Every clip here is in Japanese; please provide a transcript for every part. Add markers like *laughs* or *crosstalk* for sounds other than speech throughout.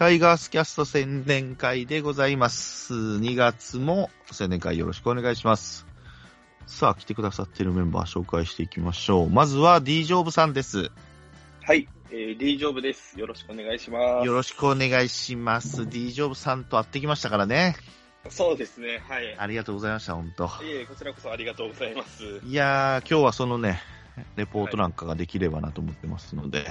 タイガースキャスト宣伝会でございます。2月も宣伝会よろしくお願いします。さあ、来てくださっているメンバー紹介していきましょう。まずは D ジョブさんです。はい、えー、D ジョブです。よろしくお願いします。よろしくお願いします。D ジョブさんと会ってきましたからね。そうですね、はい。ありがとうございました、本当。いえ、こちらこそありがとうございます。いやー、今日はそのね、レポートなんかができればなと思ってますので、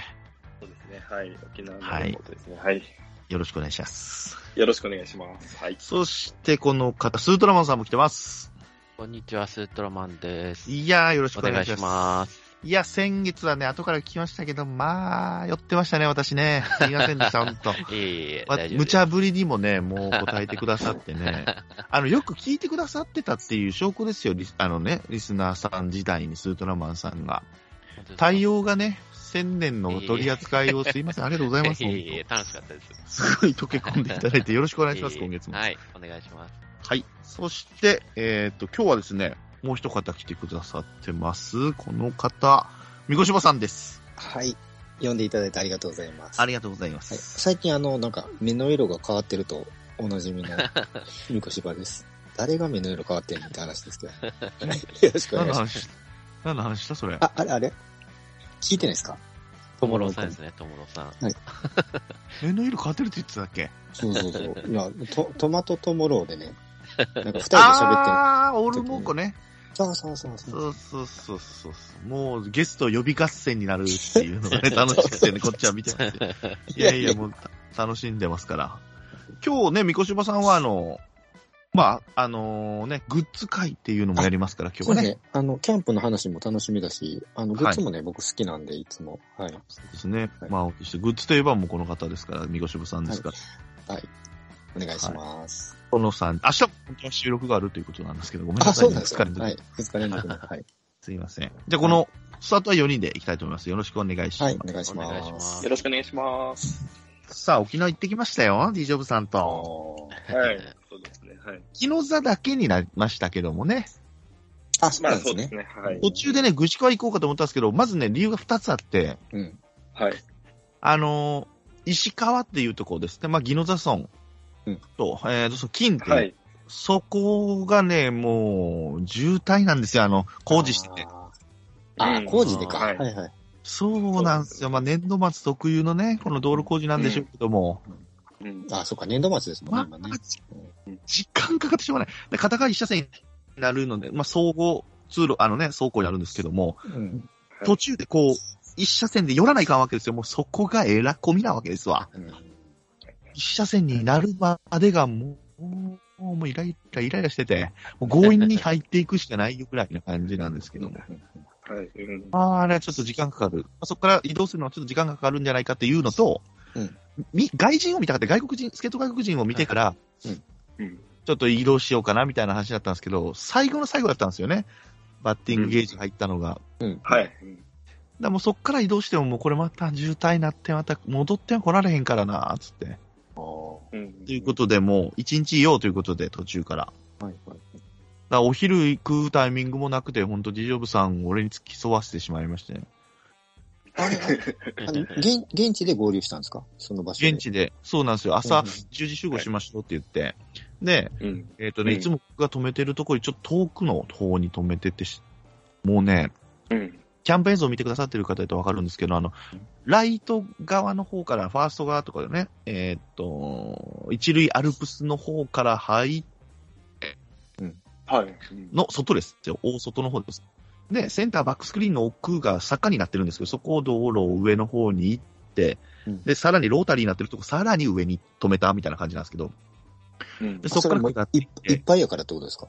そうですね、はい。沖縄のレポートですね。はい。よろしくお願いします。よろしくお願いします。はい。そして、この方、スートラマンさんも来てます。こんにちは、スートラマンです。いやー、よろしくお願いします。いや、先月はね、後から聞きましたけど、まあ、寄ってましたね、私ね。すいませんでした、ほんと。*laughs* いえいえ、ま大丈夫です。無茶ぶりにもね、もう答えてくださってね。*laughs* あの、よく聞いてくださってたっていう証拠ですよ、リスあのね、リスナーさん時代にスートラマンさんが。対応がね、千年の取り扱いをすいません、ありがとうございます。*laughs* いえ楽しかったです。とすごい溶け込んでいただいてよろしくお願いします、*laughs* ええ今月も。はい、お願いします。はい。そして、えっ、と、今日はですね、もう一方来てくださってます。この方、みこしばさんです。はい。読んでいただいてありがとうございます。ありがとうございまはい、す。最近あの、なんか、目の色が変わってるとおなじみのみこしばです。誰が目の色変わってんのって話ですけど。は *laughs* いよろしくお願いします。何の話何の話したそれ。あ、あれあれ？聞いてないですか？ともろさんですね、ともろさん。*laughs* 目の色変わってるって言ってたっけ？そうそうそう。いや、トトマトとモローでね、*laughs* なんか二人で喋ってる。あー、オルモーコね。そうそうそうそう。そうそうそうそうそう。もうゲスト呼び合戦になるっていうのがね、*laughs* 楽しくてね、こっちは見てますよ。いやいや、もうた楽しんでますから。今日ね、みこしばさんはあの、まあ、あのね、グッズ会っていうのもやりますから、今日はね。そうね。あの、キャンプの話も楽しみだし、あの、グッズもね、僕好きなんで、いつも。はい。そうですね。はいまあ、そしてグッズといえばもうこの方ですから、みこしばさんですから。はい。お願いします。このさん、明日、本当は収録があるということなんですけど、ごめんなあ、さい、そうなんですか。疲れてはい。二日連続の。はい。すいません。じゃあ、この、スタートは4人でいきたいと思います。よろしくお願いします。はい、お願いしお願いしま。ますすよろしくお願いします。さあ、沖縄行ってきましたよ、D ジョブさんあと。ーはい。はい。木の座だけになりましたけどもね。あ、そうまなんですね。あそうですね、はい。途中でね、愚痴川行こうかと思ったんですけど、まずね、理由が2つあって、うん。はい。あのー石川っていうところですね。まあ、宜野座村うんと、えーと、そう金っていう、はい。そこがね、もう、渋滞なんですよ、あの、工事してて。あーあうん工事でか。ははいいはい。そうなんですよ。まあ、年度末特有のね、この道路工事なんでしょうけども、うん。あ、そっか、年度末ですもんまね、今ねあ。、時間かかってしょうがない。で片側一車線になるので、まあ、総合通路、あのね、走行になるんですけども、うん。途中でこう、一車線で寄らないかんわけですよ。もうそこがえらこみなわけですわ。うん一車線になるまでがもう、もうもうイライライライラしてて、もう強引に入っていくしかないよぐらいな感じなんですけども。はい。うん。まあ、あれはちょっと時間かかる。まあそこから移動するのはちょっと時間がかかるんじゃないかっていうのと、うんみ外人を見たかった、外国人、スケート外国人を見てから、うん。ちょっと移動しようかなみたいな話だったんですけど、最後の最後だったんですよね。バッティングゲージ入ったのが。はい。だからもうそっから移動してももうこれまた渋滞になってまた戻っては来られへんからな、つって。うん。ということで、もう一日いようということで、途中から。はいはい。らお昼行くタイミングもなくて、本当ディジョブさん、俺に付き添わせてしまいまして、ね、現、現地で合流したんですか？その場所で。現地で、そうなんですよ、朝うん10時集合しましょうって言って、で、うん。えっ、とね、うんいつも僕が止めてるところにちょっと遠くの方に止めててし、もうね、うん。キャンプ映像を見てくださってる方だとわかるんですけど、あの、ライト側の方から、ファースト側とかでね、えーっと、一塁アルプスの方から入っはい。の外ですよ。大外の方です。で、センターバックスクリーンの奥が坂になってるんですけど、そこを道路を上の方に行って、うんで、さらにロータリーになってるとこ、さらに上に止めたみたいな感じなんですけど、うんで。そこから下っていいっていっぱいやからってことですか？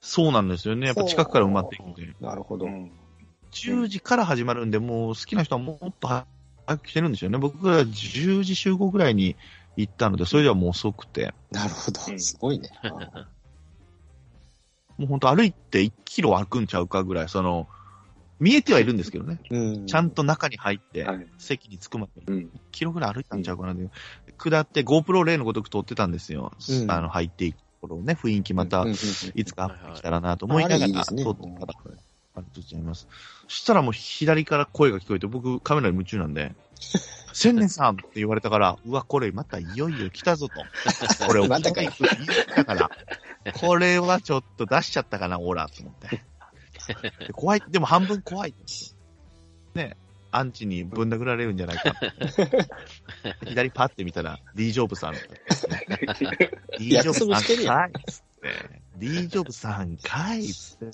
そうなんですよね。やっぱ近くから埋まっていくんで。なるほど。うん10時から始まるんで、もう好きな人はもっと早く来てるんですよね。僕が10時集合ぐらいに行ったので、それではもう遅くて、なるほどう。んすごいね。*laughs* あもう本当歩いて1キロ歩くんちゃうかぐらい、その、見えてはいるんですけどね。うん。ちゃんと中に入って、はい。席に着くまで、うん。1キロぐらい歩いたんちゃうかな、で下って GoPro 例のごとく撮ってたんですよ。うんあの、入っていくところをね、雰囲気またうんうんうんいつかアップできたらなと思いながら、撮ってたら、ありがとうございます。そしたらもう左から声が聞こえて、僕カメラに夢中なんで、千年さんって言われたから、うわ、これまたいよいよ来たぞと。これ、またかい言ったから、これはちょっと出しちゃったかな、オーラ、と思って。で怖い、でも半分怖い。ね、アンチにぶん殴られるんじゃないか。左パッて見たら、D ジョブさん。D ジョブさんかいっつって。D ジョブさんかいっつって。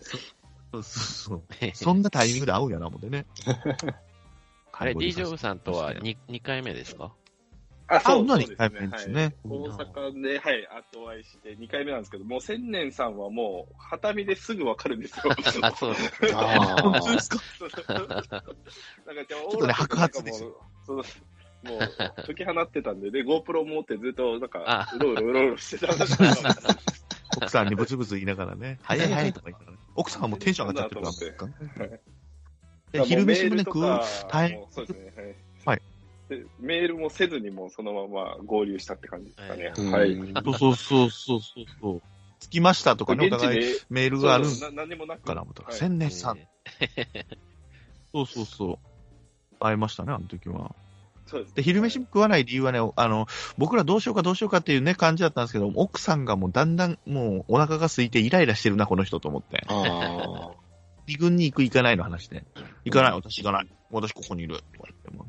*laughs* そうそうそう。そんなタイミングで会うんやな、思ってね。あれ、D ジョブさんとは 2, 2回目ですか？あ、そうあそうです二回目ですね。はい。大阪で、はい、後会いして2回目なんですけど、もう千年さんはもう、旗見ですぐわかるんですよ。*laughs* あ、そうです。*laughs* あ本当ですかなんかじゃあ、ちょっとね白髪ですよ。そうもう、解き放ってたんで、で、GoPro 持ってずっと、なんかあ、うろうろうろうろしてたんですけど奥さんにブツブツ言いながらね、早い早いとか言いながら、奥さんはもうテンション上がっちゃってるか？ら昼飯もね、食う。う大変そうですね。はい。はいでメールもせずにもうそのまま合流したって感じですかね。うんはい。そうそうそうそうそう。着きましたとかね、お現地互いで、メールがあるんそうな何もなくから思ったら、はい千年さん。えそうそうそう。会いましたね、あの時は。そうですで、昼飯食わない理由はね、あの、僕らどうしようかどうしようかっていうね、感じだったんですけど、奥さんがもうだんだんもうお腹が空いてイライラしてるな、この人と思って。あ二軍に行く行かないの話で。行かない、私行かない。私ここにいる。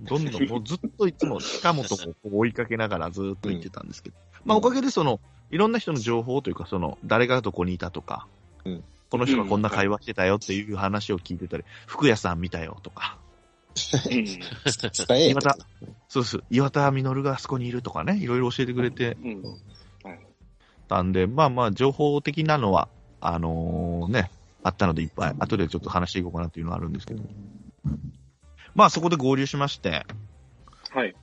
どんどん、*laughs* もうずっといつも近本を追いかけながらずっと行ってたんですけど。まあおかげでその、いろんな人の情報というか、その、誰がどこにいたとか、うんこの人がこんな会話してたよっていう話を聞いてたり、福屋さん見たよとか、*laughs* 岩田、そうです。岩田稔があそこにいるとかね、いろいろ教えてくれてうん。たんで、まあまあ、情報的なのは、あのね、あったのでいっぱい、後でちょっと話していこうかなっていうのはあるんですけど、まあそこで合流しまして、はい。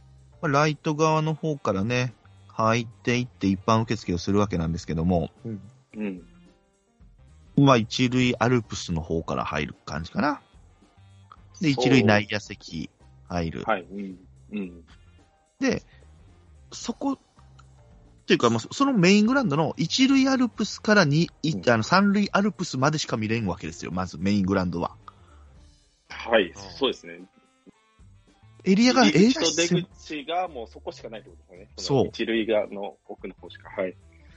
まあライト側の方からね、入っていって一般受付をするわけなんですけども、うん。まあ一塁アルプスの方から入る感じかな。で、一塁内野席入る。はい。うん。うん。で、そこ、っていうか、まあ、そのメイングラウンドの一塁アルプスからに、いうんあの三塁アルプスまでしか見れんわけですよ、まずメイングラウンドは。はい。そうですね。エリアが、入り映画口と出口がもうそこしかないってことですよね。そうの一塁側の奥の方しか。はい。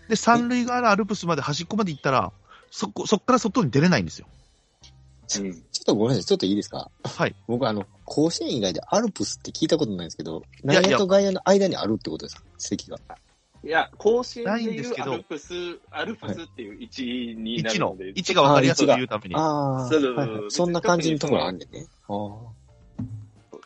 で、三塁側のアルプスまで端っこまで行ったら、そこ、そっから外に出れないんですよ。うん。ちょっとごめんなさい、ちょっといいですか？はい。僕、あの、甲子園以外でアルプスって聞いたことないんですけど、や内野と外野の間にあるってことですか？席が。いや、甲子園ないでいうんですけどアルプス、アルプスっていう位置にな位置のるので。、位置が分かりやすいというために。ああ、そうそうそうはいはいそんな感じのところあんねんね。あー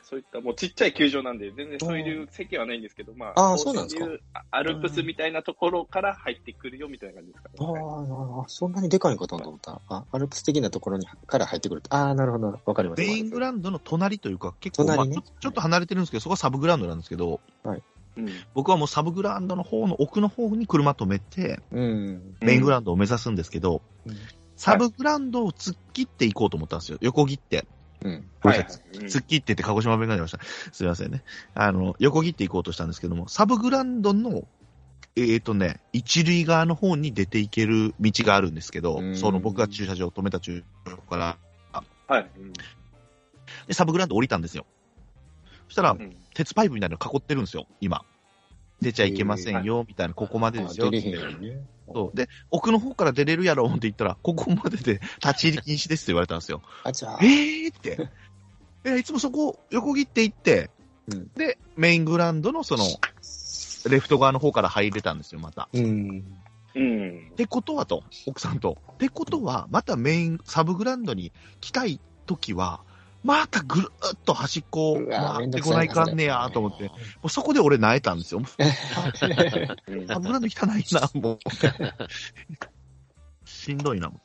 そういったもうちっちゃい球場なんで、全然そういう席はないんですけど、まあ、あそうなんですか園いうアルプスみたいなところから入ってくるよみたいな感じですかあね。ーあー、そんなにでかいのかと思った。あ、アルプス的なところにから入ってくると。ああ、なるほど。わかりました。メイングラウンドの隣というか、結構、まあ隣ねちょちょっと離れてるんですけど、そこはサブグラウンドなんですけど、うん。僕はもうサブグラウンドの方の奥の方に車止めて、うん。メイングラウンドを目指すんですけど、うんサブグラウンドを突っ切っていこうと思ったんですよ。横切って。うん。はいはい。突っ切ってって鹿児島弁が出ました。すいませんね。あの、横切っていこうとしたんですけども、サブグラウンドの、えっ、ー、とね、一塁側の方に出ていける道があるんですけどう、んその僕が駐車場、止めた駐車場から、はい。うんで、サブグラウンド降りたんですよ。そしたら、うん鉄パイプみたいなの囲ってるんですよ、今。出ちゃいけませんよ、みたいな、ここまでですよ。あ出れへんようにね。そう。で、奥の方から出れるやろって言ったら、ここまでで立ち入り禁止ですって言われたんですよ。あ、じゃあえ。ーって。え、いつもそこ横切っていって、うんで、メイングラウンドのその、レフト側の方から入れたんですよ、また。うん。うんっ。てことはと、奥さんと。ってことは、またメイン、サブグラウンドに来たい時は、またぐるっと端っこ回ってこないかんねやと思って、もうそこで俺泣いたんですよ。*laughs* うんサブグラウンド汚いな、*laughs* もう。しんどいな、も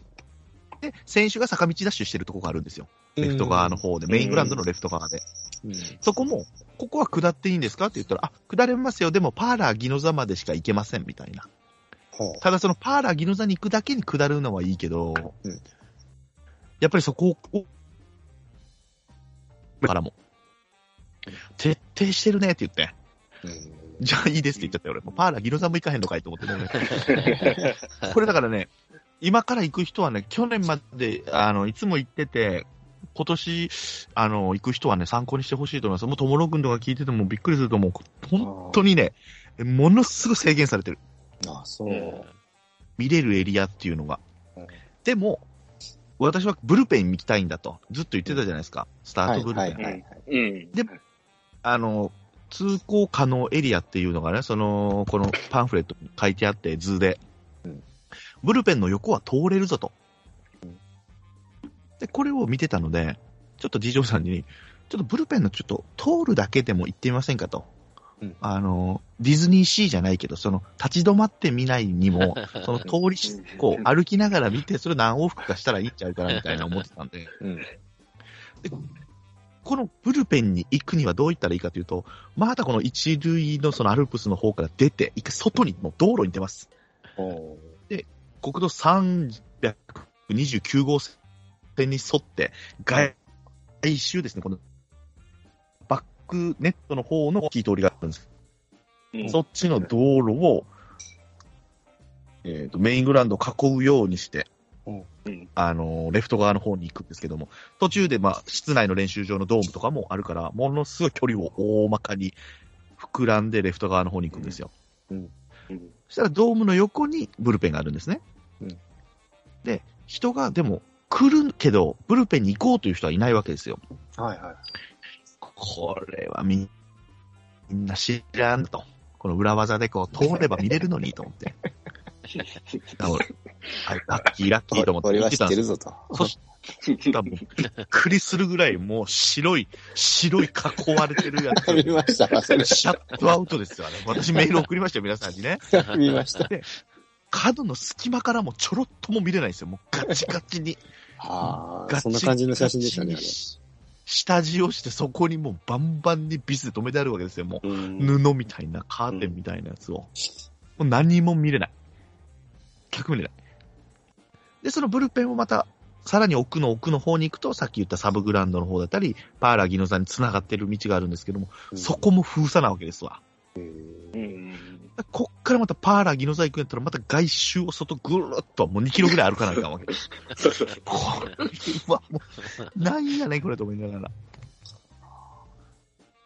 う。で、選手が坂道ダッシュしてるとこがあるんですよ。レフト側の方で、メイングラウンドのレフト側で。うん。そこも、ここは下っていいんですかって言ったら、あ、下れますよ。でも、パーラーギノザまでしか行けません、みたいな。ほただ、そのパーラーギノザに行くだけに下るのはいいけど、うんやっぱりそこを、からも、徹底してるねって言って。じゃあいいですって言っちゃったよ、俺。もうパーラーギノザも行かへんのかいと思ってね。*laughs* これだからね、今から行く人はね、去年まで、あの、いつも行ってて、今年、あの、行く人はね、参考にしてほしいと思います。もう、ともろくんとか聞いててもびっくりすると思う。本当にね、ものすごい制限されてる。あ、そう。うん見れるエリアっていうのがうん。でも、私はブルペンに行きたいんだと、ずっと言ってたじゃないですか。スタートブルペン。はいはいはい。うん。であの、通行可能エリアっていうのがね、その、このパンフレットに書いてあって、図でうん。ブルペンの横は通れるぞとうん。で、これを見てたので、ちょっとョーさんに、ちょっとブルペンのちょっと通るだけでも行ってみませんかと。うんあの、ディズニーシーじゃないけど、その、立ち止まってみないにも、*laughs* その通りし、こう、歩きながら見て、それ何往復かしたらいいんちゃうかな、みたいな思ってたんで。うん。このブルペンに行くにはどういったらいいかというと、またこの一塁のそのアルプスの方から出て、一回外にもう道路に出ます。お国道329号線に沿って、外外周ですね、このネットの方の大きい通りがあるんです。うんそっちの道路を、えっ、と、メイングラウンドを囲うようにして、うんあの、レフト側の方に行くんですけども、途中で、まあ、室内の練習場のドームとかもあるから、ものすごい距離を大まかに膨らんでレフト側の方に行くんですよ。うんそしたらドームの横にブルペンがあるんですね。うんで、人がでも来るけど、ブルペンに行こうという人はいないわけですよ。はいはい。これはみみんな知らんと。この裏技でこう通れば見れるのにと思って。だからはい、ラッキーラッキーと思って見てたんですってるぞと。そしたらびっくりするぐらいもう白い、白い囲われてるやつ。見ました。それシャットアウトですよ、あれ。私メール送りましたよ、皆さんにね。見ました。角の隙間からもちょろっとも見れないんですよ。もうガチガチに。ああ、そんな感じの写真でしたね、下地をして、そこにもうバンバンにビスで止めてあるわけですよ。もう。布みたいな、カーテンみたいなやつを。もう何も見れない。全く見れない。で、そのブルペンをまた、さらに奥の奥の方に行くと、さっき言ったサブグラウンドの方だったり、パーラーギノ座に繋がってる道があるんですけども、そこも封鎖なわけですわ。うんこっからまたパーラーギノ座行くんやったら、また外周を外ぐるっと、もう2キロぐらい歩かないかんわけ。*laughs* そうそうそう。これはもう、なんやねん、これと思いながら。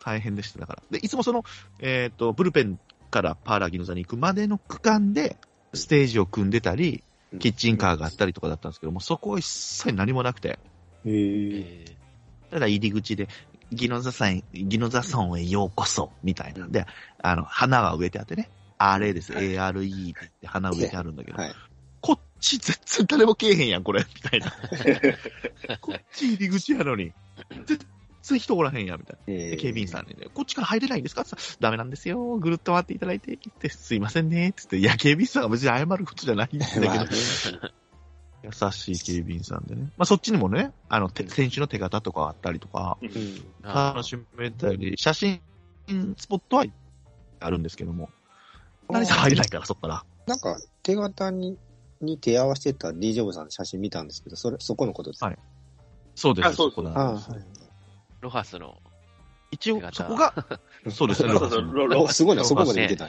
大変でした、だから。で、いつもその、えっ、と、ブルペンからパーラーギノ座に行くまでの区間で、ステージを組んでたり、キッチンカーがあったりとかだったんですけども、そこは一切何もなくて、へえ。えただ入り口で、ギノザさん、ギノザ村へようこそ、みたいなんで、あの、花が植えてあってね、あれです、ARE って言って花植えてあるんだけど、はい。こっち全然誰も来えへんやん、これ、*laughs* みたいな。*laughs* こっち入り口やのに、全然人おらへんやん、みたいな。えで警備員さんにね、こっちから入れないんですか？ってダメなんですよ。ぐるっと回っていただいて、ってすいませんね。つって、いや、警備員さんが別に謝ることじゃないんだけど、*laughs* 優しい警備員さんでね。まあ、そっちにもね、あの、て選手の手形とかあったりとか、うん。楽しめたり、写真スポットはあるんですけども、何せ入れないから、そっから。なんか、手形に、に手合わせてた D ジョブさんの写真見たんですけど、それ、そこのことですか？はいそうです。あそうこなんああ、ですはい。ロハスの。一応そこが、*laughs* そうですね、そうそうロすごいな、そこまで見てた。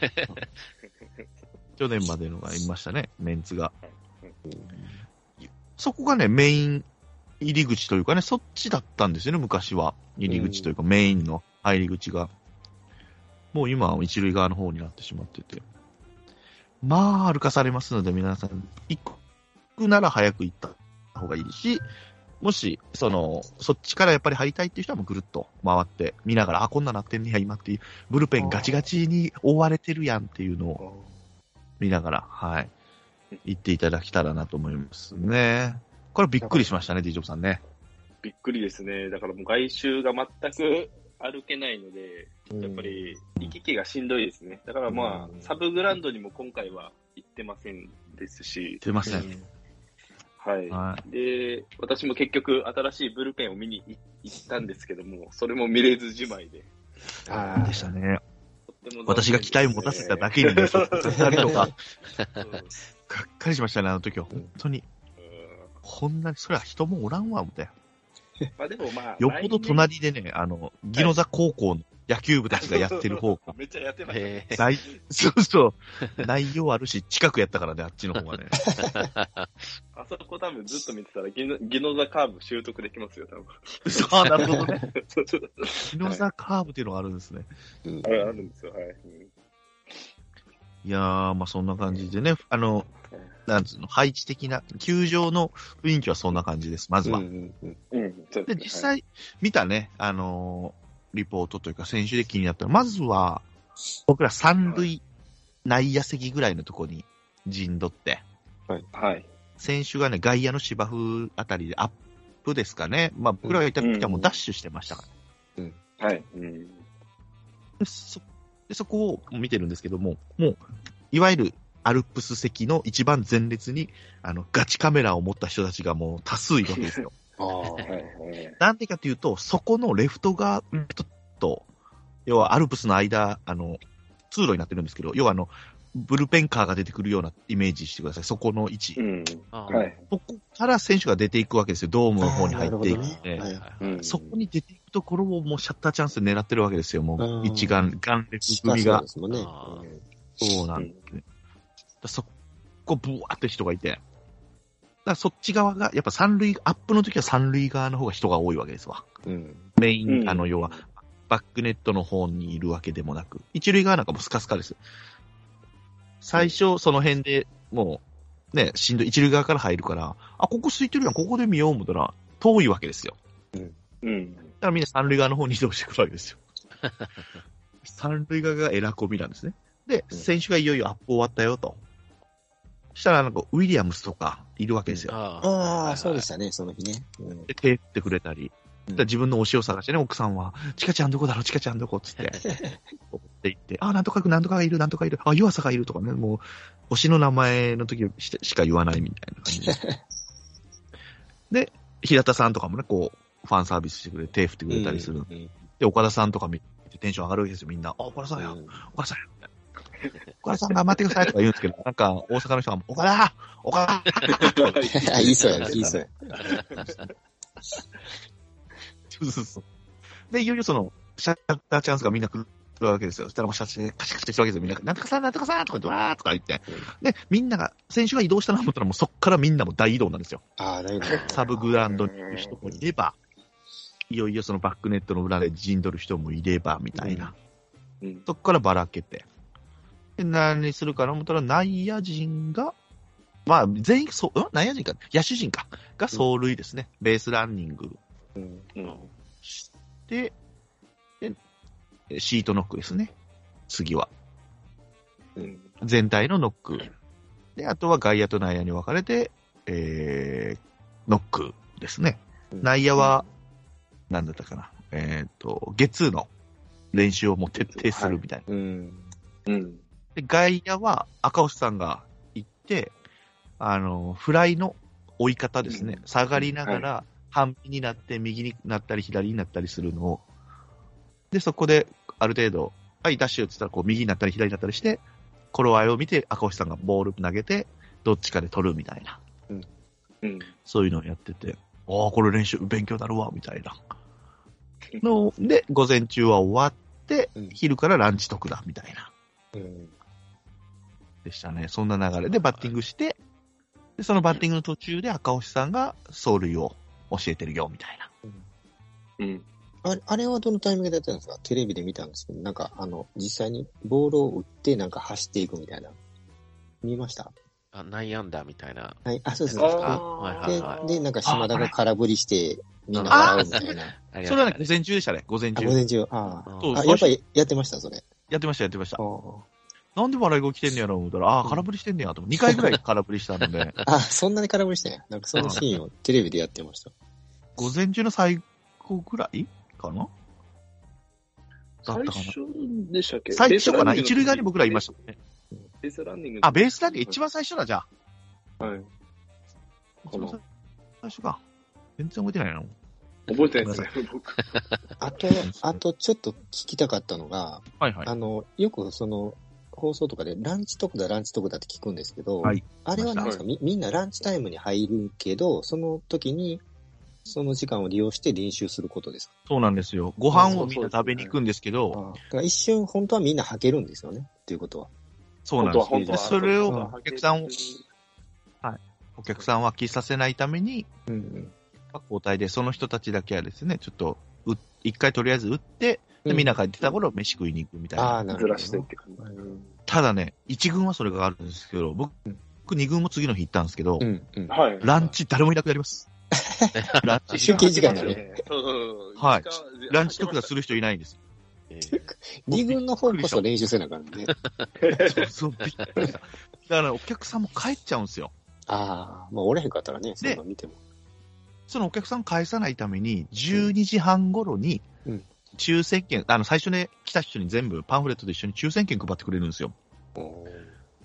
去年までのがいましたね、メンツが。そこがね、メイン入り口というかね、そっちだったんですよね、昔は。入り口というか、メインの入り口が。もう今は一塁側の方になってしまってて。まあ、歩かされますので、皆さん、行くなら早く行った方がいいし、もし、その、そっちからやっぱり入りたいっていう人はもうぐるっと回って、見ながら、あ、こんななってんねや、今っていう、ブルペンガチガチに覆われてるやんっていうのを見ながら、はい、行っていただけたらなと思いますね。これびっくりしましたね、D ジョブさんね。びっくりですね。だからもう外周が全く歩けないので、やっぱり行き来がしんどいですね。だからまうんあ、サブグラウンドにも今回は行ってませんですし、すいません。はい。はで、私も結局新しいブルペンを見に行ったんですけども、それも見れずじまいで。あい。でしたね。私が期待を持たせただけにね、ちょっと二人とか、うんがっかりしましたね、あの時は。本当に。こんなに、それは人もおらんわ、思って。まあでもまあ、*laughs* よっぽど隣でね、あの、ギノザ高校の野球部たちがやってる方が。めっちゃやってましたね。内そうそう。内容あるし、近くやったからね、あっちの方がね。*laughs* あそこ多分ずっと見てたら、ギノギノザカーブ習得できますよ、多分。そう、なるほどね。そうそう日の座カーブっていうのがあるんですね。うんあるんですよ、はい。うんいやー、まあそんな感じでね、あの、なんつうの、配置的な、球場の雰囲気はそんな感じです、まずは。うんうんうんうん、そうで、実、際見たね、あのーリポートというか、選手で気になったのは、まずは、僕ら三塁内野席ぐらいのところに陣取って、はい。はい。選手がね、外野の芝生あたりでアップですかね。まあ、僕らがいた時はもうダッシュしてましたから。はい。うん。でそでそこを見てるんですけども、もう、いわゆるアルプス席の一番前列に、あの、ガチカメラを持った人たちがもう多数いるわけですよ。*laughs* ああ、はい。はい。なんでかというと、そこのレフト側、レフトと、要はアルプスの間、あの、通路になってるんですけど、要はあの、ブルペンカーが出てくるようなイメージしてください。そこの位置。うん。あはい。そこから選手が出ていくわけですよ。ドームの方に入っていくんあーで。なるほどねうん。そこに出ていくところをもうシャッターチャンスで狙ってるわけですよ。もう一眼、眼列組がそうなんですね。だそこ、ブワーって人がいて。だからそっち側が、やっぱ三塁、アップの時は三塁側の方が人が多いわけですわ。うん。メイン、うんあの、要は、バックネットの方にいるわけでもなく、一塁側なんかもスカスカです。最初、その辺でもう、ね、しんどい、一塁側から入るから、あ、ここ空いてるやん、ここで見よう思ったら、遠いわけですよ。うん。だからみんな三塁側の方に移動してくるわけですよ。*laughs* 三塁側がエラコミなんですね。で、うん選手がいよいよアップ終わったよと。したら、なんか、ウィリアムスとかいるわけですよ。あああ、そうでしたね、その日ね。うんで、手振ってくれたり。うんで自分の推しを探してね、奥さんは、チカちゃんどこだろう、チカちゃんどこっつって。追っていって、あ、なんとかく、なんとかがいる、なんとかいる、あ、湯浅がいるとかね、もう、推しの名前の時ししか言わないみたいな感じで。*laughs* で、平田さんとかもね、こう、ファンサービスしてくれて、手振ってくれたりする。うんで、岡田さんとか見てテンション上がるわけですよ、みんな。あ、岡田さんや、岡田さんや。岡田さん頑張ってくださいとか言うんですけど、なんか、大阪の人が、岡田岡田あ、言いそうや、言いそうや。そうそうそう。で、いよいよその、シャッターチャンスがみんな来るわけですよ。そしたらもうシャッターでカチャカチャしてるわけですよ。みんな、なんとかさん、なんとかさんとか言って、わーとか言って。で、みんなが、選手が移動したなと思ったらもうそっからみんなも大移動なんですよ。ああ、だいぶ。サブグラウンドにいる人もいれば、いよいよそのバックネットの裏で陣取る人もいれば、みたいな。うん。そっからばらけて。で、何するかな思ったら内野陣が、まあ、全員、そう、ん？内野陣か、野手陣か、が走塁ですね。ベースランニングうんうん。して、で、シートノックですね。次は。うん。全体のノック。で、あとは外野と内野に分かれて、えー、ノックですね。うん内野は、なんだったかな。えっ、と、ゲッツーの練習をもう徹底するみたいな。うん。うん。で、外野は赤星さんが行って、あの、フライの追い方ですね。うん下がりながら、半身になって、右になったり、左になったりするのを、で、そこで、ある程度、はい、ダッシュって言ったら、こう、右になったり、左になったりして、頃合いを見て、赤星さんがボール投げて、どっちかで取るみたいな、うん。そういうのをやってて、ああ、これ練習、勉強になるわ、みたいな。の、で、午前中は終わってうん、昼からランチ特だ、みたいな。うん。でしたね。そんな流れでバッティングして、でそのバッティングの途中で赤星さんが走塁を教えてるよ、みたいな。うん。あれ、あれはどのタイミングでやったんですか？テレビで見たんですけど、なんか、あの、実際にボールを打って、なんか走っていくみたいな。見ました？あ、内野安打みたいな。はい、あ、そうです。ああーはいはいはい。で、で、なんか島田が空振りして、みんな笑うみたいな。それはね、午前中でしたね、午前あ、中午。前中。ああ。あ、やっぱりやってました、それ。やってました、やってましたなんで笑い声来てんねやろう思ったら、ああー、空振りしてんねやと思って。2回ぐらい空振りしたので、*laughs* あ、そんなに空振りしてんや。なんかそのシーンをテレビでやってました。午前中の最後ぐらいかな？だったかな？最初でしたっけ？最初かな？一塁側に僕らいましたもんね。ベースランニング。あ、ベースランニング一番最初だ、じゃあ。はい。一番最初か。全然覚えてないな。覚えてないですね、僕。あと、あとちょっと聞きたかったのが、はいはい。あの、よくその、放送とかでランチ特だ、ランチ特だって聞くんですけど、はいあれはなんですか？みみんなランチタイムに入るけど、その時にその時間を利用して練習することですか？そうなんですよ。ご飯をみんな食べに行くんですけど、だから一瞬、本当はみんな履けるんですよね。っていうことは。そうなんですよ。で本当はそれをうんお客さんを、お客さんは飽きさせないために、うんうん。まあ交代でその人たちだけはですね、ちょっと、う一回とりあえず打って、で、みんな帰ってた頃、飯食いに行くみたいな。ああ。ずらしてって感じ。ただね、一軍はそれがあるんですけど、僕、二軍も次の日行ったんですけどう、んうん。はい。ランチ誰もいなくなります。*laughs* ランチ、出勤時間だね。そうそうそうはいランチ特段する人いないんです。え *laughs* ー二軍の方こそ練習せなあかんね。*laughs* そうそう、びっくりした。だからお客さんも帰っちゃうんですよ。ああ、まあ、折れへんかったらね、そういうの見ても。そのお客さん返さないために、12時半頃にうん、抽選券、あの、最初ね、来た人に全部パンフレットと一緒に抽選券配ってくれるんですよ。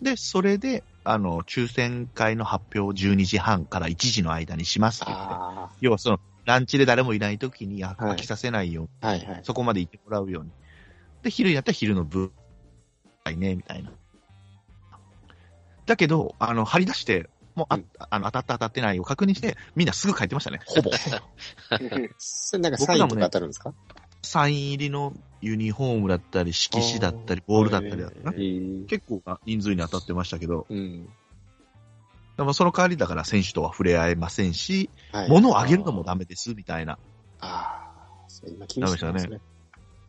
で、それで、あの、抽選会の発表を12時半から1時の間にしますって言って。あ要はその、ランチで誰もいない時に飽きさせないように、あ、はいはい。そこまで行ってもらうように。で、昼になったら昼の分、はいね、みたいな。だけど、あの、張り出して、もうあ、うんあの当たった当たってないを確認して、みんなすぐ帰ってましたね、ほぼ。*laughs* なんかサインとか当たるんですか？サイン入りのユニフォームだったり、色紙だったり、ボールだったりだったえー結構な人数に当たってましたけど、うん。でもその代わりだから選手とは触れ合えませんし、はい。物をあげるのもダメです、みたいな。ああ、今厳しいですね。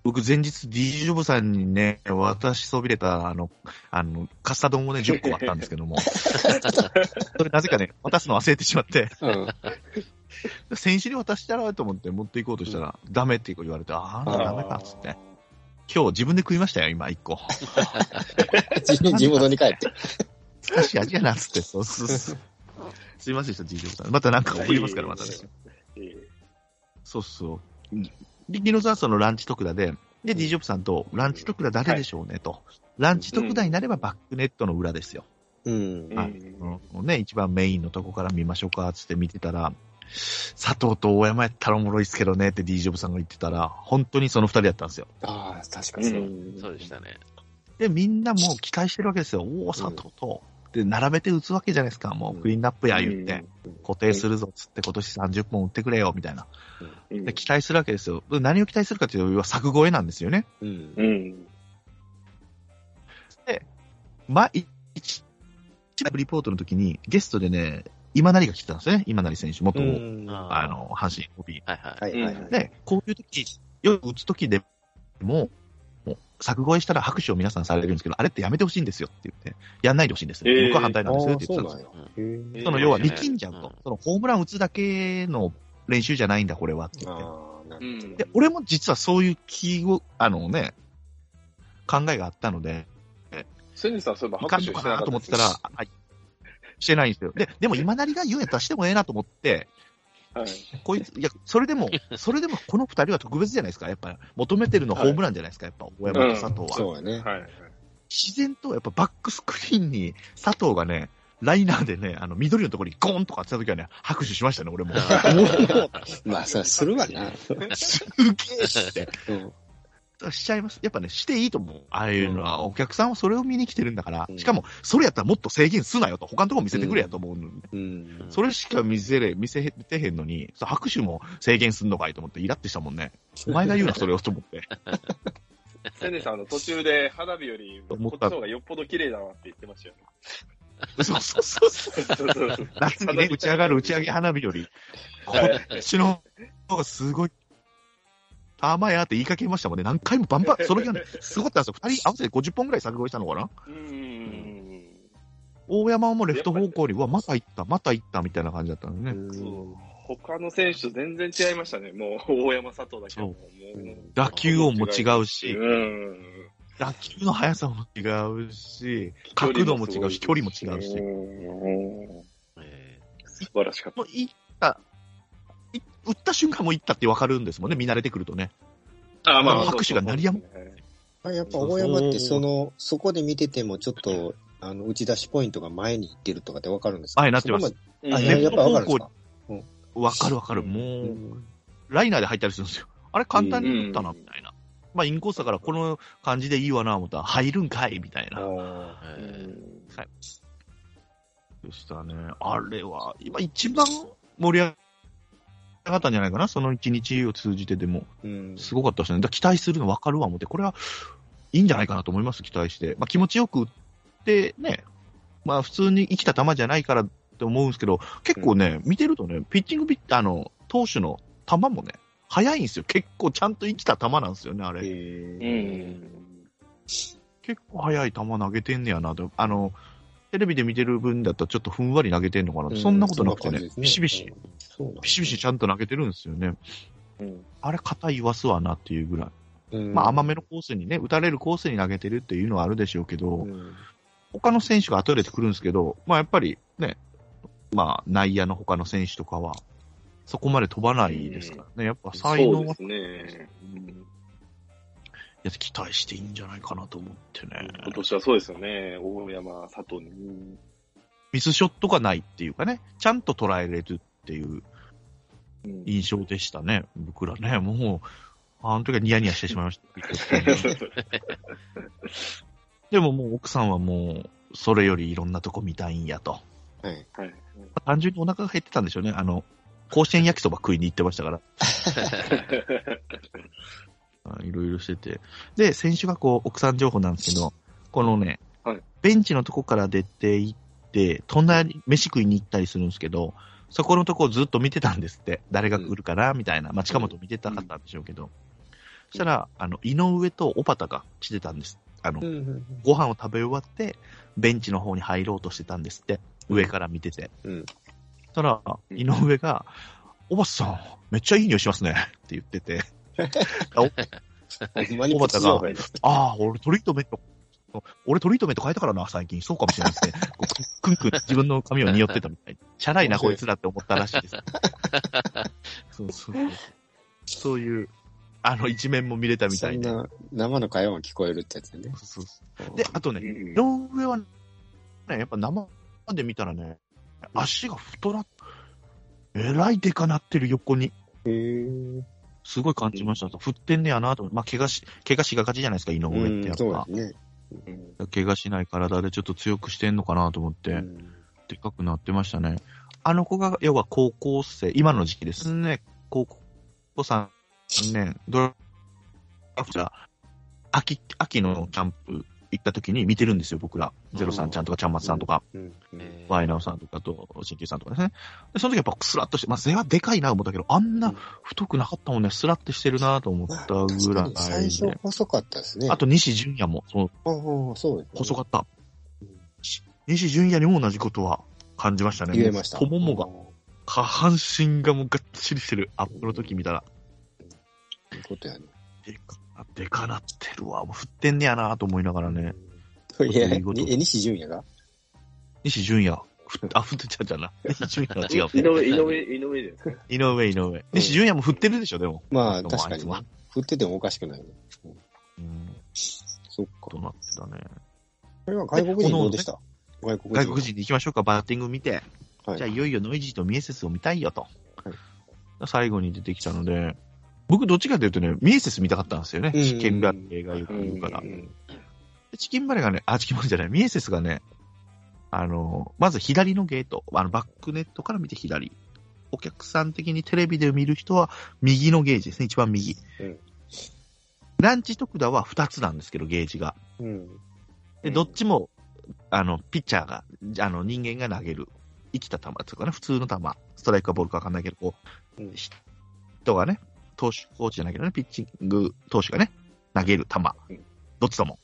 僕前日 D ジョブさんにね、渡しそびれた、あの、あの、カスタ丼をね、10個あったんですけども、*laughs* それなぜかね、渡すの忘れてしまって、うん。*laughs* 選手に渡したらと思って持っていこうとしたら、ダメって言われて、ああ、ダメかっつって。今日自分で食いましたよ、今1個。地地元に帰って。難しい味やな、っつって。そうそうそう。すいませんでした、D ジョブさん。またなんか送りますから、またね。ええそうそう。で、ギノザーそのランチ特ダで、で、D ジョブさんと、ランチ特ダ誰でしょうね、と。ランチ特ダになればバックネットの裏ですよ。うん。ね、一番メインのとこから見ましょうか、つって見てたら、佐藤と大山やったらおもろいっすけどねって D ジョブさんが言ってたら、本当にその二人やったんですよ。ああ、確かうにそう。んそうでしたね。で、みんなもう期待してるわけですよ。おお、佐藤と。で、並べて打つわけじゃないですか。もうクリーンナップや言って、固定するぞっつって今年30本打ってくれよ、みたいな。うんで、期待するわけですよ。で何を期待するかというと、要は作越えなんですよね。うん。うん。ま、い一、一ライブリポートの時にゲストでね、今成が来てたんですよね？今成選手、元、うんあの、阪神 OB。はいはい。はい。で、こういう時、よく打つ時でも、もう、作越えしたら拍手を皆さんされるんですけど、あれってやめてほしいんですよって言って、やんないでほしいんですよ。えー僕は反対なんですよって言ってたんですよ。その要は力んじゃうと。そのホームラン打つだけの練習じゃないんだ、これはって言って。で、俺も実はそういう気を、あのね、考えがあったので、千里さん、そういえば拍手してなかったと思ってたら、はい。してないんですよ。で、でも今成が言うんやったらしてもええなと思って、はい。こいつ、いや、それでも、それでもこの二人は特別じゃないですか。やっぱ求めてるのホームランじゃないですか。やっぱ大山と佐藤は。そうやね。はい。自然とやっぱバックスクリーンに佐藤がね、ライナーでね、あの緑のところにゴーンとかってた時はね、拍手しましたね、俺も。*laughs* まあ、それするわな。*laughs* すげえって。うん。しちゃいます。やっぱね、していいと思う。ああいうのは、お客さんはそれを見に来てるんだからう、んしかも、それやったらもっと制限すなよと、他のとこ見せてくれやと思うのに、うん。それしか見せれ、見せてへんのに、そう拍手も制限すんのかいと思って、イラってしたもんね。お前が言うな、それをと思って。千里さん、あの、途中で花火より、こ思っちの方がよっぽど綺麗だなって言ってましたよね。そうそうそう。そうそうそう夏にね、打ち上がる打ち上げ花火より、こっちの方がすごい、たまやって言いかけましたもんね。何回もバンバン、*laughs* その日はね、すごかったんですよ。二人合わせて50本ぐらい作越えしたのかなうん。大山もレフト方向に、うわ、また行った、また行った、みたいな感じだったのね。そう。他の選手と全然違いましたね。もう、大山佐藤だけはもう。打球音も違うし、うん。打球の速さも違うし、角度も違うし、距離も違うし。うんえ素晴らしかった。もう行った、い打った瞬間も行ったって分かるんですもんね、見慣れてくるとね。あまあ拍手が鳴りやむ。あやっぱ大山ってその、そこで見ててもちょっと、あの、打ち出しポイントが前に行ってるとかってわかるんですか？はいなってますあ、ややっぱわかるんですか？分かる分かる。うんもう、うんライナーで入ったりするんですよ。あれ簡単に打ったな、みたいな。まあ、インコースだからこの感じでいいわな、思ったら、入るんかい、みたいな。ーうえんでしたね。あれは、今一番盛り上かったんじゃないかな、その一日を通じてでも。うん。すごかったですね。だから期待するの分かるわ思って、これはいいんじゃないかなと思います、期待して。まあ気持ちよく打ってね、まあ普通に生きた球じゃないからって思うんですけど、結構ね、見てるとね、ピッチングピッ、あの、投手の球もね、速いんですよ。結構ちゃんと生きた球なんですよね、あれ。結構速い球投げてんねやなと。あの、テレビで見てる分だったらちょっとふんわり投げてんのかな、ーそんなことなくてねそん感じですビシビシ、。ビシビシちゃんと投げてるんですよね。うん。あれ、肩言わすわなっていうぐらい。うんまあ、甘めのコースにね、打たれるコースに投げてるっていうのはあるでしょうけど、うん他の選手が後で来るんですけど、まあやっぱりね、まあ内野の他の選手とかは、そこまで飛ばないですからね。やっぱ才能はそうですね。や期待していいんじゃないかなと思ってね。今年はそうですよね。大山、佐藤に。ミスショットがないっていうかね、ちゃんと捉えれるっていううん印象でしたね。僕らね、もう、あの時はニヤニヤしてしまいました。*laughs* でももう奥さんはもう、それよりいろんなとこ見たいんやと。はい。はい。単純にお腹が減ってたんでしょうね。あの、甲子園焼きそば食いに行ってましたから。*laughs* あいろいろしてて。で、選手がこう、奥さん情報なんですけど、このね、はいベンチのとこから出て行って、隣、飯食いに行ったりするんですけど、そこのとこをずっと見てたんですって。誰が来るかなみたいな。まあ、近本見てたかったんでしょうけど。そしたら、あの、井上と小畑が来てたんです。あの、うんご飯を食べ終わって、ベンチの方に入ろうとしてたんですって。上から見てて。うん。そしたら、井上が、おばさん、めっちゃいい匂いしますね。って言ってて。あおほんまにプチ情報やねああ、俺トリートメント、俺トリートメント変えたからな、最近。そうかもしれないですね。こうくんくん自分の髪を匂ってたみたい。チャラいな、こいつらって思ったらしいです。そうそうそう。いう、あの一面も見れたみたいで。そんな生の会話も聞こえるってやつね。そうそうで、あとね、うん井上はね、やっぱ生で見たらね、足が太ら、えらいでかなってる横に。へーすごい感じました。振ってんねやなと思って。まあ、怪我し、怪我しがかちじゃないですか、井上ってやっぱそう。ですね。うん怪我しない体でちょっと強くしてんのかなと思って、うんでかくなってましたね。あの子が、要は高校生、今の時期ですね。高校3年、ドラフトが秋、秋のキャンプ行った時に見てるんですよ、僕ら。ゼロさんちゃんとか、ちゃんまつさんとか、うんうんえーワイナオさんとかと、新旧さんとかですね。で、その時やっぱスラッとして、まあ背はでかいな思ったけど、あんな太くなかったもんね、スラッとしてるなと思ったぐら確かに最い初で。細かったですね。あと西純也も、その、そうね細かったうん。西純也にも同じことは感じましたね。言えました。太ももが、下半身がもうがっちりしてる。アップの時見たら。そういうことやね。でか、でかなってるわ。もう振ってんねやなと思いながらね。*laughs* いや、え、西純也が？西純也。ふあ、振ってちゃうじゃんな。*laughs* 西純也は違う。*laughs* 井上、井上、井上で井上、井上。西純也も振ってるでしょ、でも。まあ、でも確かにねいつは。振っててもおかしくないね。うん。そっか。となってたね。これは外国人どうでした？外国人。外国人で行きましょうか、バッティング見て。はい。じゃあ、いよいよノイジーとミエセスを見たいよと。はい最後に出てきたので、僕どっちかというとね、ミエセス見たかったんですよね。うんチキンバレーがよく言うから。うんでチキンバレーがね、あ、チキンバレーじゃない、ミエセスがね、あの、まず左のゲート、あの、バックネットから見て左。お客さん的にテレビで見る人は右のゲージですね、一番右。うんランチ特ダは2つなんですけど、ゲージが。うん。で、どっちも、あの、ピッチャーが、あの、人間が投げる、生きた球っていうかね、普通の球、ストライクかボールかわかんないけど、こう、うん人がね、投手、コーチじゃないけどね、ピッチング投手がね、投げる球うん、どっちとも。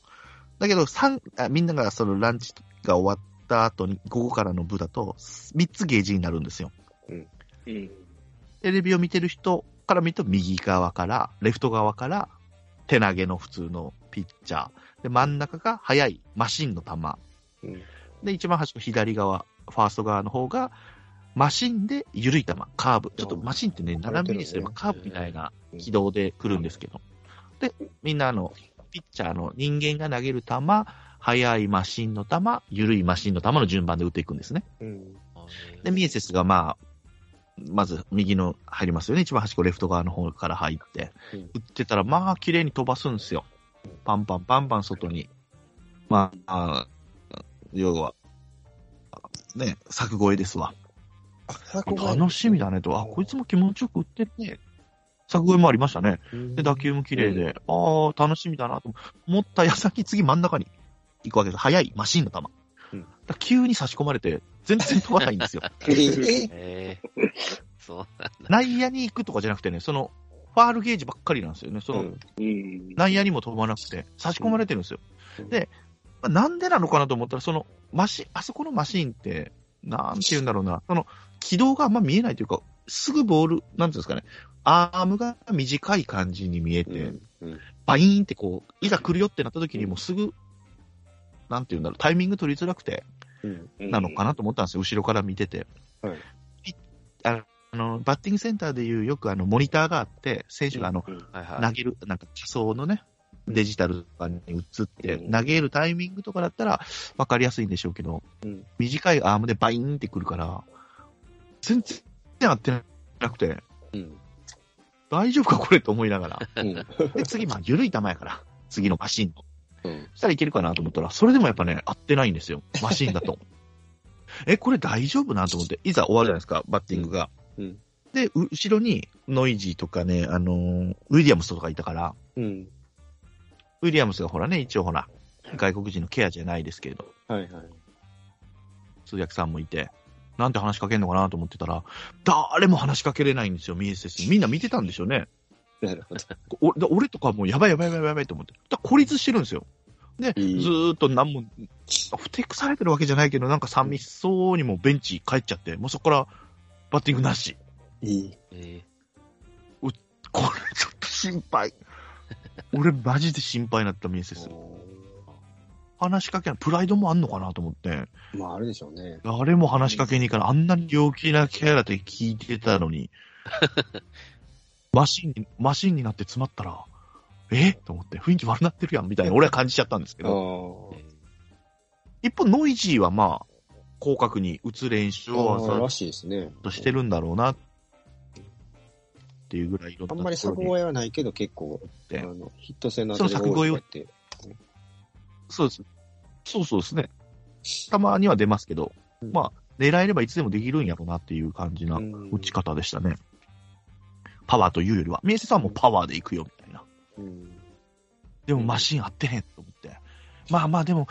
だけど、三あみんながそのランチが終わった後に、午後からの部だと、3つゲージになるんですよ。うん。テレビを見てる人から見ると、右側から、レフト側から、手投げの普通のピッチャー。で、真ん中が速いマシンの球。うんで、一番端の左側、ファースト側の方が、マシンで緩い球、カーブ。ちょっとマシンってね、斜めにすればカーブみたいな軌道で来るんですけど。で、みんなあの、ピッチャーの人間が投げる球、速いマシンの球、緩いマシンの球の順番で打っていくんですね。うん。で、ミエセスがまあ、まず右の入りますよね。一番端っこレフト側の方から入って、うん打ってたらまあ綺麗に飛ばすんですよ。パンパンパンパン外に。まあ、あ要は、ね、柵越えですわ。楽しみだねと、あ、こいつも気持ちよく打ってて、作越えもありましたね。で、打球も綺麗で、ああ、楽しみだなと思った矢先、次真ん中に行くわけです。速いマシンの球。うんだ急に差し込まれて、全然飛ばないんですよ。え *laughs* ーえー、そうなんだ。内野に行くとかじゃなくてね、その、ファールゲージばっかりなんですよね。その。内野にも飛ばなくて、差し込まれてるんですよ。うんで、まあなんでなのかなと思ったら、その、マシン、あそこのマシンって、なんて言うんだろうな、その、軌道があんま見えないというか、すぐボール、なんていうんですかね、アームが短い感じに見えて、うんうん。バイーンってこう、いざ来るよってなった時にもうすぐ、なんて言うんだろう、タイミング取りづらくて、うんなのかなと思ったんですよ、後ろから見てて。はい。いああの、バッティングセンターでいうよくあの、モニターがあって、選手があの。投げる、なんか仮想のね、デジタルとかに移って、うん。投げるタイミングとかだったら分かりやすいんでしょうけど、うん。短いアームでバイーンってくるから、全然合ってなくて、うん大丈夫かこれと思いながら。うんで、次、まあ、緩い球やから、次のマシンの。うんそしたらいけるかなと思ったら、それでもやっぱね、合ってないんですよ。マシンだと。*laughs* え、これ大丈夫なと思って、いざ終わるじゃないですか、バッティングが。うんで、う後ろにノイジーとかね、あのーウィリアムスとかいたから、うんウィリアムスがほらね、一応ほら、外国人のケアじゃないですけれど、はいはい。通訳さんもいて、なんて話しかけんのかなと思ってたら、誰も話しかけれないんですよ、ミエセスに。みんな見てたんでしょうね。なるほど。俺とかもうやばいやばいやばいやばいと思って。だ孤立してるんですよ。で、ずっと何も、ふてくされてるわけじゃないけど、なんか寂しそうにもベンチ帰っちゃって、もうそこからバッティングなし。いい。えこれちょっと心配。俺マジで心配になったミエセス。話しかけない。プライドもあんのかなと思って。まあ、あるでしょうね。誰も話しかけに行かない。あんなに陽気なキャラで聞いてたのに、*laughs* マシンに、マシンになって詰まったら、え？と思って、雰囲気悪なってるやん、みたいな、俺は感じちゃったんですけあど、一方、ノイジーはまあ、広角に打つ練習をらしいですね。ざとしてるんだろうな、っていうぐらいあんまり作越えはないけど、結構、の、ヒット性のその作越えを当たりが多いとかそうです。そうそうですね。*laughs* たまには出ますけど、うんまあ、狙えればいつでもできるんやろうなっていう感じな打ち方でしたね。パワーというよりは、ミエセさんもパワーで行くよ、みたいな。うんでもマシン合ってへんと思って。まあまあでも、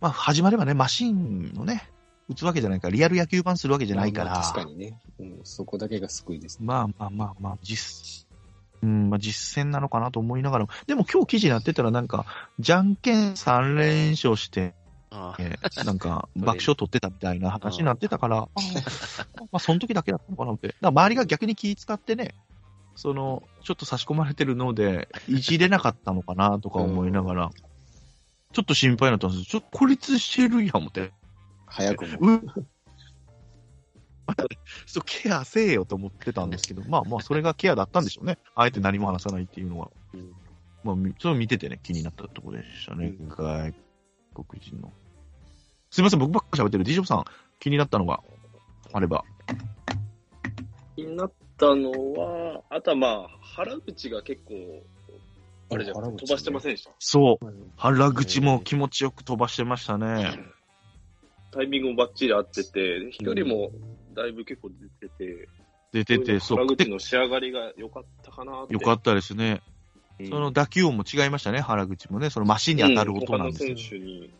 まあ始まればね、マシンのね、打つわけじゃないから、リアル野球版するわけじゃないから。まあ確かにね。うん、そこだけが救いですね。まあまあまあまあ、実、うん、まあ実践なのかなと思いながらも、でも今日記事になってたらなんか、じゃんけん3連勝して、あーえーなんか *laughs* 爆笑取ってたみたいな話になってたから、*laughs* あーまあその時だけだったのかなって。だ周りが逆に気使ってね、その、ちょっと差し込まれてるので、いじれなかったのかなとか思いながら、ちょっと心配になったんですちょっと孤立してるやん、思って。早くも。う *laughs* そうケアせえよと思ってたんですけど、まあまあ、それがケアだったんでしょうね。あえて何も話さないっていうのは。うんまあ、みそれを見ててね、気になったところでしたね。うん外国人の。すいません、僕ばっか喋ってる。ディジョブさん、気になったのがあれば。気になったのは、あとはまあ、原口が結構、あれじゃん、原口飛ばしてませんでした？そう。うん原口も気持ちよく飛ばしてましたね。タイミングもバッチリ合ってて、飛距離もだいぶ結構出てて、出てて、そう。で原口の仕上がりが良かったかなって。よかったですね。うんその打球音も違いましたね、原口もね。そのマシンに当たる音なんですよ。うん他の選手に、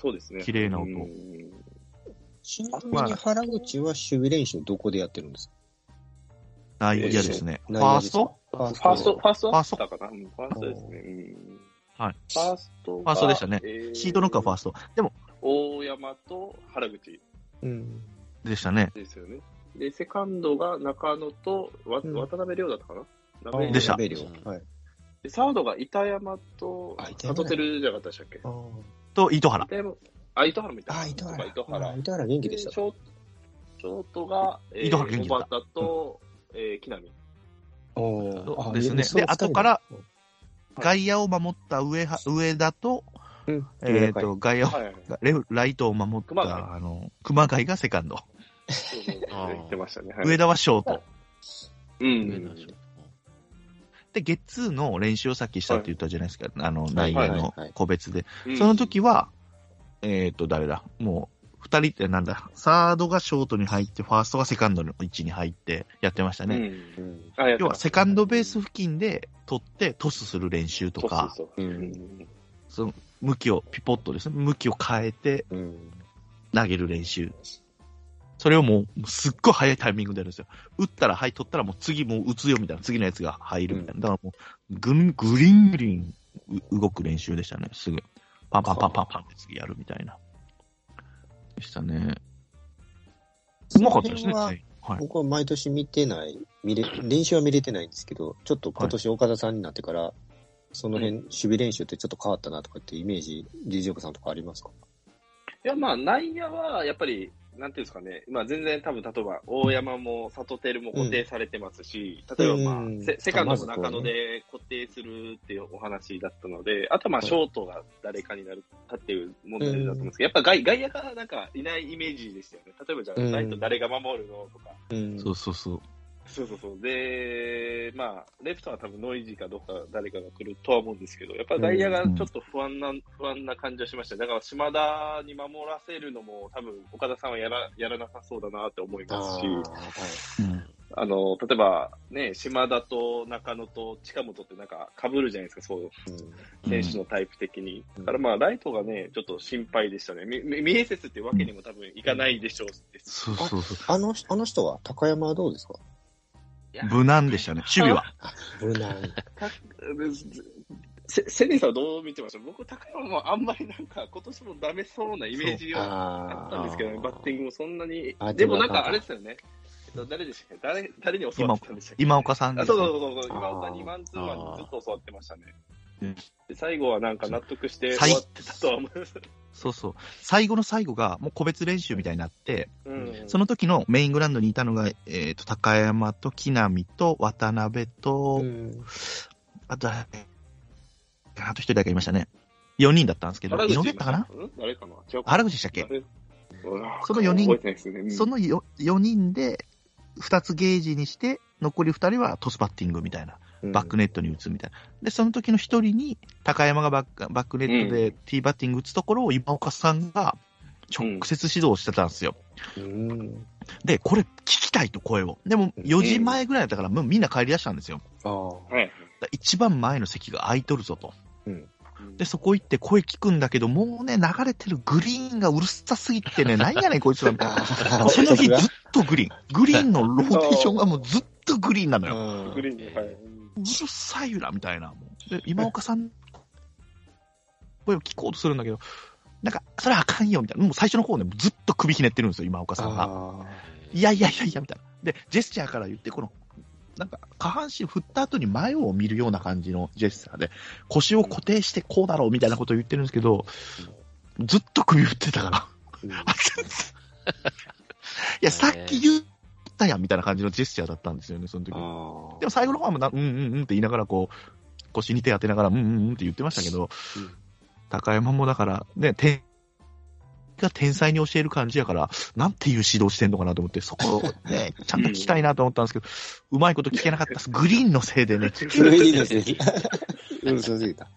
そうですね。綺麗な音うんちなみに原口は守備練習どこでやってるんですか？内野ですね。ファースト？ファースト、ファーストファースト？だったかな？うんファーストですね。うんはい。ファーストが。ファーストでしたねえーシードノックはファースト。でも、大山と原口うん。でしたね。ですよね。で、セカンドが中野とわうん渡辺亮だったかな、あ中野でしたはい。でサードが板山とあ板山里照じゃなかったでしたっけ？あと、糸原。板山、あ、糸原みたいな。あ、糸原。糸原あ。糸原元気でしたシ。ョートショートが、えー、糸原元気だった小畑と、えー、木浪。おーあですねで後からうん外野を守った上は上田と、うんえっ、と、外野を、はいはいはい。レフライトを守っ熊谷た、あの、熊谷がセカンド。言ってましたね。はい、上田はショート。うん。で、ゲッツーの練習をさっきしたって言ったじゃないですか。あの、内野のはいはいはい個別で。うんその時は、えっ、と、誰だ？もう、二人ってなんだ、サードがショートに入って、ファーストがセカンドの位置に入ってやってましたね。うん。うん。あやってます要はセカンドベース付近で取ってトスする練習とか、その向きを、ピポットですね、向きを変えてうん。投げる練習。それをもう、すっごい早いタイミングでやるんですよ。打ったら、はい、取ったらもう次もう打つよみたいな、次のやつが入るみたいな。だからもう、ぐん、グリングリンう動く練習でしたね、すぐ。パンパンパンパンパンって次やるみたいな。でしたね。うまかったですね、ははい。はい。僕は毎年見てない、見れ、練習は見れてないんですけど、ちょっと今年岡田さんになってから、その辺、守備練習ってちょっと変わったなとかってイメージ、DJ さんとかありますか？いや、まあ、内野は、やっぱり、なんていうんですかね、まあ、全然多分、例えば、大山も里照も固定されてますし、例えば、まあ、うん。セセカンドも中野で固定するっていうお話だったので、あとはまあ、ショートが誰かになるかっていう問題だと思うんですけど、やっぱ外外野がなんかいないイメージでしたよね。例えば、じゃあ、うん。ライト誰が守るのとか。うん。そうそうそう。そうそうそう。で、まあ、レフトは多分ノイジーかどっか誰かが来るとは思うんですけど、やっぱり外野がちょっと不安な、不安な感じはしました。だから島田に守らせるのも多分岡田さんはやらやらなさそうだなって思いあますし、ーはい。うん。あの、例えばね、島田と中野と近本ってなんか被るじゃないですか、そう、選手のタイプ的に。うんだからまあ、ライトがね、ちょっと心配でしたね。み、み、ミエセスってわけにも多分いかないでしょうです。そうそうそう。あの、あの人は、高山はどうですか？無難でしたね、*laughs* 守備は。無難。たせセネさんはどう見てました？僕、高山もあんまりなんか、今年もダメそうなイメージがああったんですけどね、バッティングもそんなにあ。でもなんかかあれですよね。えっと誰でしたっけ？誰、誰に教わってたんでしたっけ？今岡さんであすねそうそうそうそう、今岡あーにマンツーマンにずっと教わってましたねうん。で最後はなんか納得して最終わってたとは思います。*laughs* そうそう。最後の最後がもう個別練習みたいになって、うん。その時のメイングラウンドにいたのが、えっ、と、高山と木浪と渡辺と、うんあと誰、あと一人だけいましたね。4人だったんですけど、井原口上だったかな？かな？原口でしたっけ？その四人ね。うんその 4, 4人で2つゲージにして、残り2人はトスバッティングみたいな。バックネットに打つみたいな。で、その時の1人に、高山がバックバックネットでティーバッティング打つところを今岡さんが直接指導してたんですよ。うん。で、これ聞きたいと声を。でも4時前ぐらいだったからもうみんな帰り出したんですよ。ああ。はい。だから一番前の席が空いとるぞと。うん。で、そこ行って声聞くんだけど、もうね、流れてるグリーンがうるさすぎてね、*laughs* なんやねんこいつらみたいな。その日ずっとグリーン。グリーンのローテーションがもうずっとグリーンなのよ。グリーンに、はい。うるさいな、みたいな。もうで、今岡さん、声を聞こうとするんだけど、なんか、それはあかんよ、みたいな。もう最初の方ね、ずっと首ひねってるんですよ、今岡さんが。あいやいやいやいや、みたいな。で、ジェスチャーから言って、この、なんか、下半身振った後に前を見るような感じのジェスチャーで、腰を固定してこうだろう、みたいなことを言ってるんですけど、ずっと首振ってたから。いや、さっき言ったやん、みたいな感じのジェスチャーだったんですよね、その時。あでーも最後の方はもうんうんうんって言いながら、こう、腰に手当てながら、うんうんうんって言ってましたけど、うん高山もだから、ね、天、が天才に教える感じやから、なんていう指導してんのかなと思って、そこをね、*laughs* ちゃんと聞きたいなと思ったんですけど、うまいこと聞けなかったです。グリーンのせいでね、それいいですね。うるさすぎた。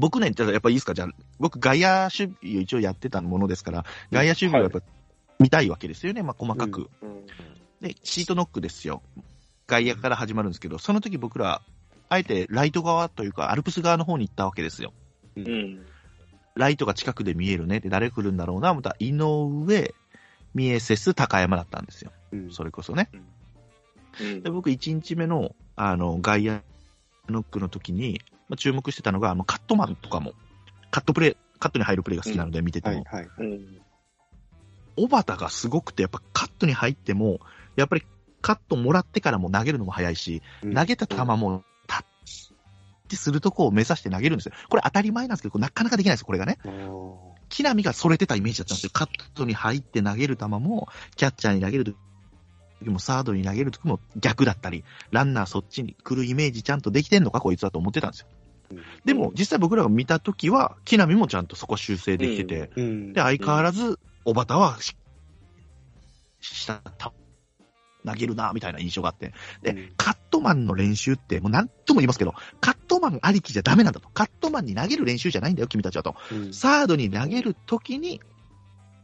僕ね、じゃあやっぱいいですか？じゃあ、僕外野守備を一応やってたものですから、外野守備をやっぱ見たいわけですよね、まあ細かく。うんで、シートノックですよ。外野から始まるんですけど、その時僕ら、あえてライト側というか、アルプス側の方に行ったわけですよ。うん。ライトが近くで見えるね。で、誰来るんだろうな、また、井上、ミエセス、高山だったんですよ。うんそれこそね。うんで、僕1日目の、あの、外野ノックの時に、まあ、注目してたのが、あの、カットマンとかも、カットプレー、カットに入るプレーが好きなので見てても、はいはい。うん。小畑がすごくて、やっぱカットに入っても、やっぱりカットもらってからも投げるのも早いし、うん投げた球もタッチするとこを目指して投げるんですよ。これ当たり前なんですけど、なかなかできないですよ、これがね。木浪がそれてたイメージだったんですよ。カットに入って投げる球も、キャッチャーに投げるときも、サードに投げるときも逆だったり、ランナーそっちに来るイメージちゃんとできてんのか、こいつはと思ってたんですよ。でも、実際僕らが見たときは、木浪もちゃんとそこ修正できてて、うん。で、相変わらず、小畑はし、下、た投げるな、みたいな印象があって。で、うんカットマンの練習って、もう何とも言いますけど、カットトマンありきじゃダメなんだと。カットマンに投げる練習じゃないんだよ、君たちはと。うんサードに投げるときに、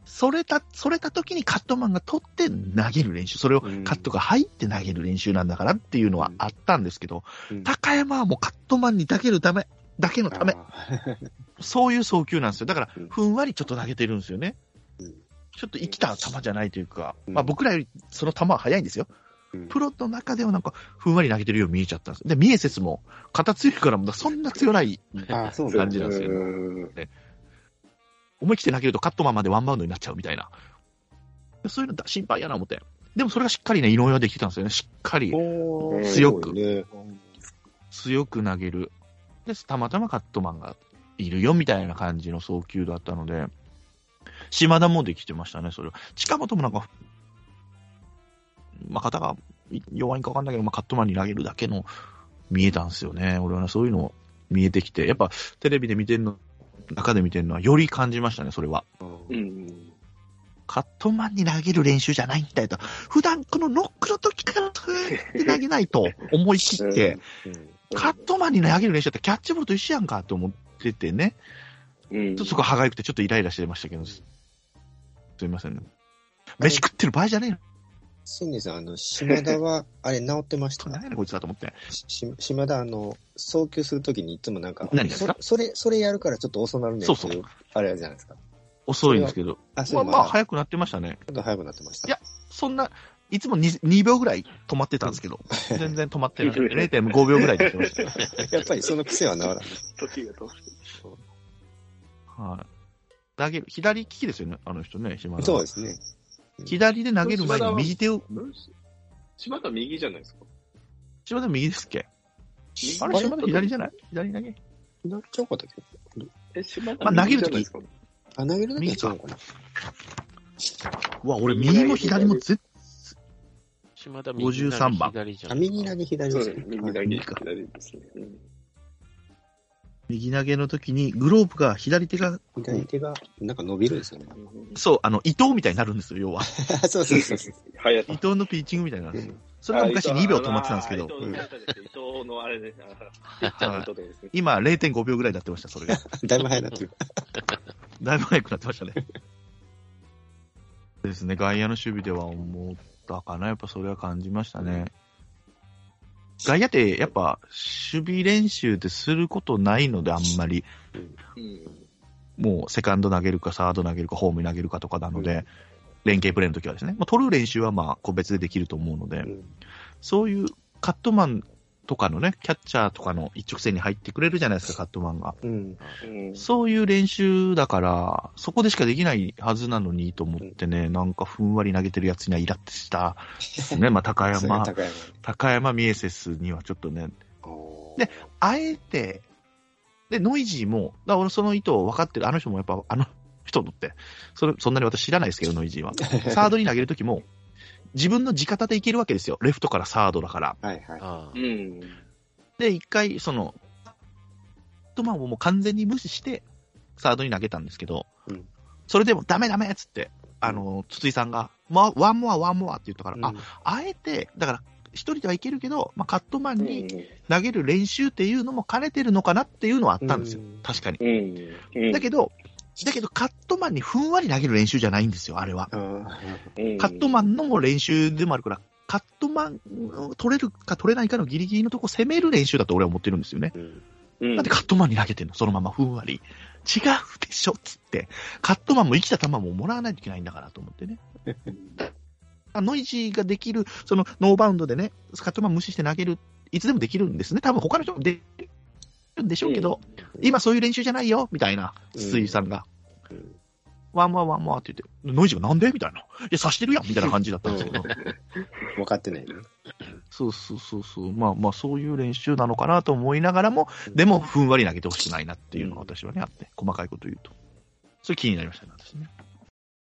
それた、それたときにカットマンが取って投げる練習。それをうんカットが入って投げる練習なんだからっていうのはあったんですけど、うん高山はもうカットマンに投げるため、だけのため、あ *laughs* そういう送球なんですよ。だからうん、ふんわりちょっと投げてるんですよね。うんちょっと生きた球じゃないというか、うんまあ僕らよりその球は速いんですよ。うんプロの中ではなんか、ふんわり投げてるように見えちゃったんです。で、ミエセスも、肩強いから、そんな強ない感じなんですよ。うん思い切って投げるとカットマンまでワンバウンドになっちゃうみたいな。そういうのだ心配やな思って。でもそれがしっかりね、井上はできてたんですよね。しっかり強くね。強く投げる。で、たまたまカットマンがいるよみたいな感じの送球だったので、島田もできてましたね、それは。近本もなんか、まあ、肩が弱いんか分かんないけど、まあ、カットマンに投げるだけの見えたんですよね。俺はね、そういうの見えてきて、やっぱテレビで見てるの、中で見てるのはより感じましたね、それは。うん。カットマンに投げる練習じゃないんだよと。普段このノックの時から投げないと思い切って、カットマンに投げる練習ってキャッチボールと一緒やんかと思っててね。うん。ちょっとそこ歯がゆくてちょっとイライラしてましたけど、すすいませんね。飯食ってる場合じゃねえよ。新年さん、あの、島田は、*laughs* あれ、治ってました何やねんこいつだと思って。し島田、あの、送球するときにいつもなんか、何がですか？そそれ、それやるからちょっと遅なるねんそうそうっていあれじゃないですか。遅いんですけど。あ、そまあ、れまあ、早くなってましたね。ちょっと早くなってました。いやそんな、いつも 2, 2秒ぐらい止まってたんですけど、全然止まってなくて、*laughs* 0.5秒ぐらいでやってましたよ。やっぱりその癖は治らない。時が通はい。投げる、左利きですよね、あの人ね、島田はそうですね。左で投げる前に右手を、島田右じゃないですか。島田右ですっけ？右？あれ、島田左じゃない？左投げ？左ちゃうかったっけ？え、島田まあ投げる時右じゃないですか。あ、投げるだけは違うのかな。うわ、俺右も左も絶島田53番。あ、左じゃん。右投げ左そうですね。右投げ、左ですね。うん右投げの時に、グローブが左手が、左手が、なんか伸びるんですよね。そう、あの、伊藤みたいになるんですよ、要は。*laughs* そうそうそうそう。早伊藤のピッチングみたいになるんですよ。それが昔2秒止まってたんですけど、伊藤のあれです。あピッチャーの伊藤ですね。今0.5秒ぐらいになってました、それが。だいぶ早くなってる。*laughs* だいぶ早くなってましたね。ですね、外野の守備では思ったかな、やっぱそれは感じましたね。外野ってやっぱ守備練習ですることないので、あんまり。うん。もうセカンド投げるか、サード投げるか、ホームに投げるかとかなので、連携プレーの時はですね、まあ、取る練習はまあ個別でできると思うので、うんそういうカットマンとかのね、キャッチャーとかの一直線に入ってくれるじゃないですか、カットマンが。うん。うんそういう練習だから、そこでしかできないはずなのにと思ってね、なんかふんわり投げてるやつにはイラッとした。*laughs* ね、まあ高山、高山。高山ミエセスにはちょっとね、であえて、で、ノイジーも、だ俺その意図を分かってる、あの人もやっぱ、あの人のって、それ、そんなに私知らないですけど、ノイジーは。*laughs* サードに投げるときも、自分の地方でいけるわけですよ。レフトからサードだから。はいはい。で、一回、その、カットマンをもう完全に無視して、サードに投げたんですけど、うんそれでもダメダメっつって、あの、筒井さんが、まあ、ワンモア、ワンモアって言ったから、あ、あえて、だから、一人ではいけるけど、まあ、カットマンに投げる練習っていうのも兼ねてるのかなっていうのはあったんですよ。うん確かに。うん。うん。だけど、だけど、カットマンにふんわり投げる練習じゃないんですよ、あれは。カットマンの練習でもあるから、カットマンを取れるか取れないかのギリギリのとこ攻める練習だと俺は思ってるんですよね。うんうんなんでカットマンに投げてんの？そのままふんわり。違うでしょ？っつって。カットマンも生きた球ももらわないといけないんだからと思ってね。あノイジーができる、そのノーバウンドでね、カットマン無視して投げる、いつでもできるんですね。多分他の人もできるんでしょうけど、今そういう練習じゃないよ、みたいな、筒井さんが。うん one more one more って言って、ノイジーがなんで？みたいな。いや、刺してるやんみたいな感じだったんですけど。分かってないね。そうそうそうそう。まあまあ、そういう練習なのかなと思いながらも、でも、ふんわり投げてほしくないなっていうのが私はね、あって、細かいこと言うと。それ気になりましたね、私ね。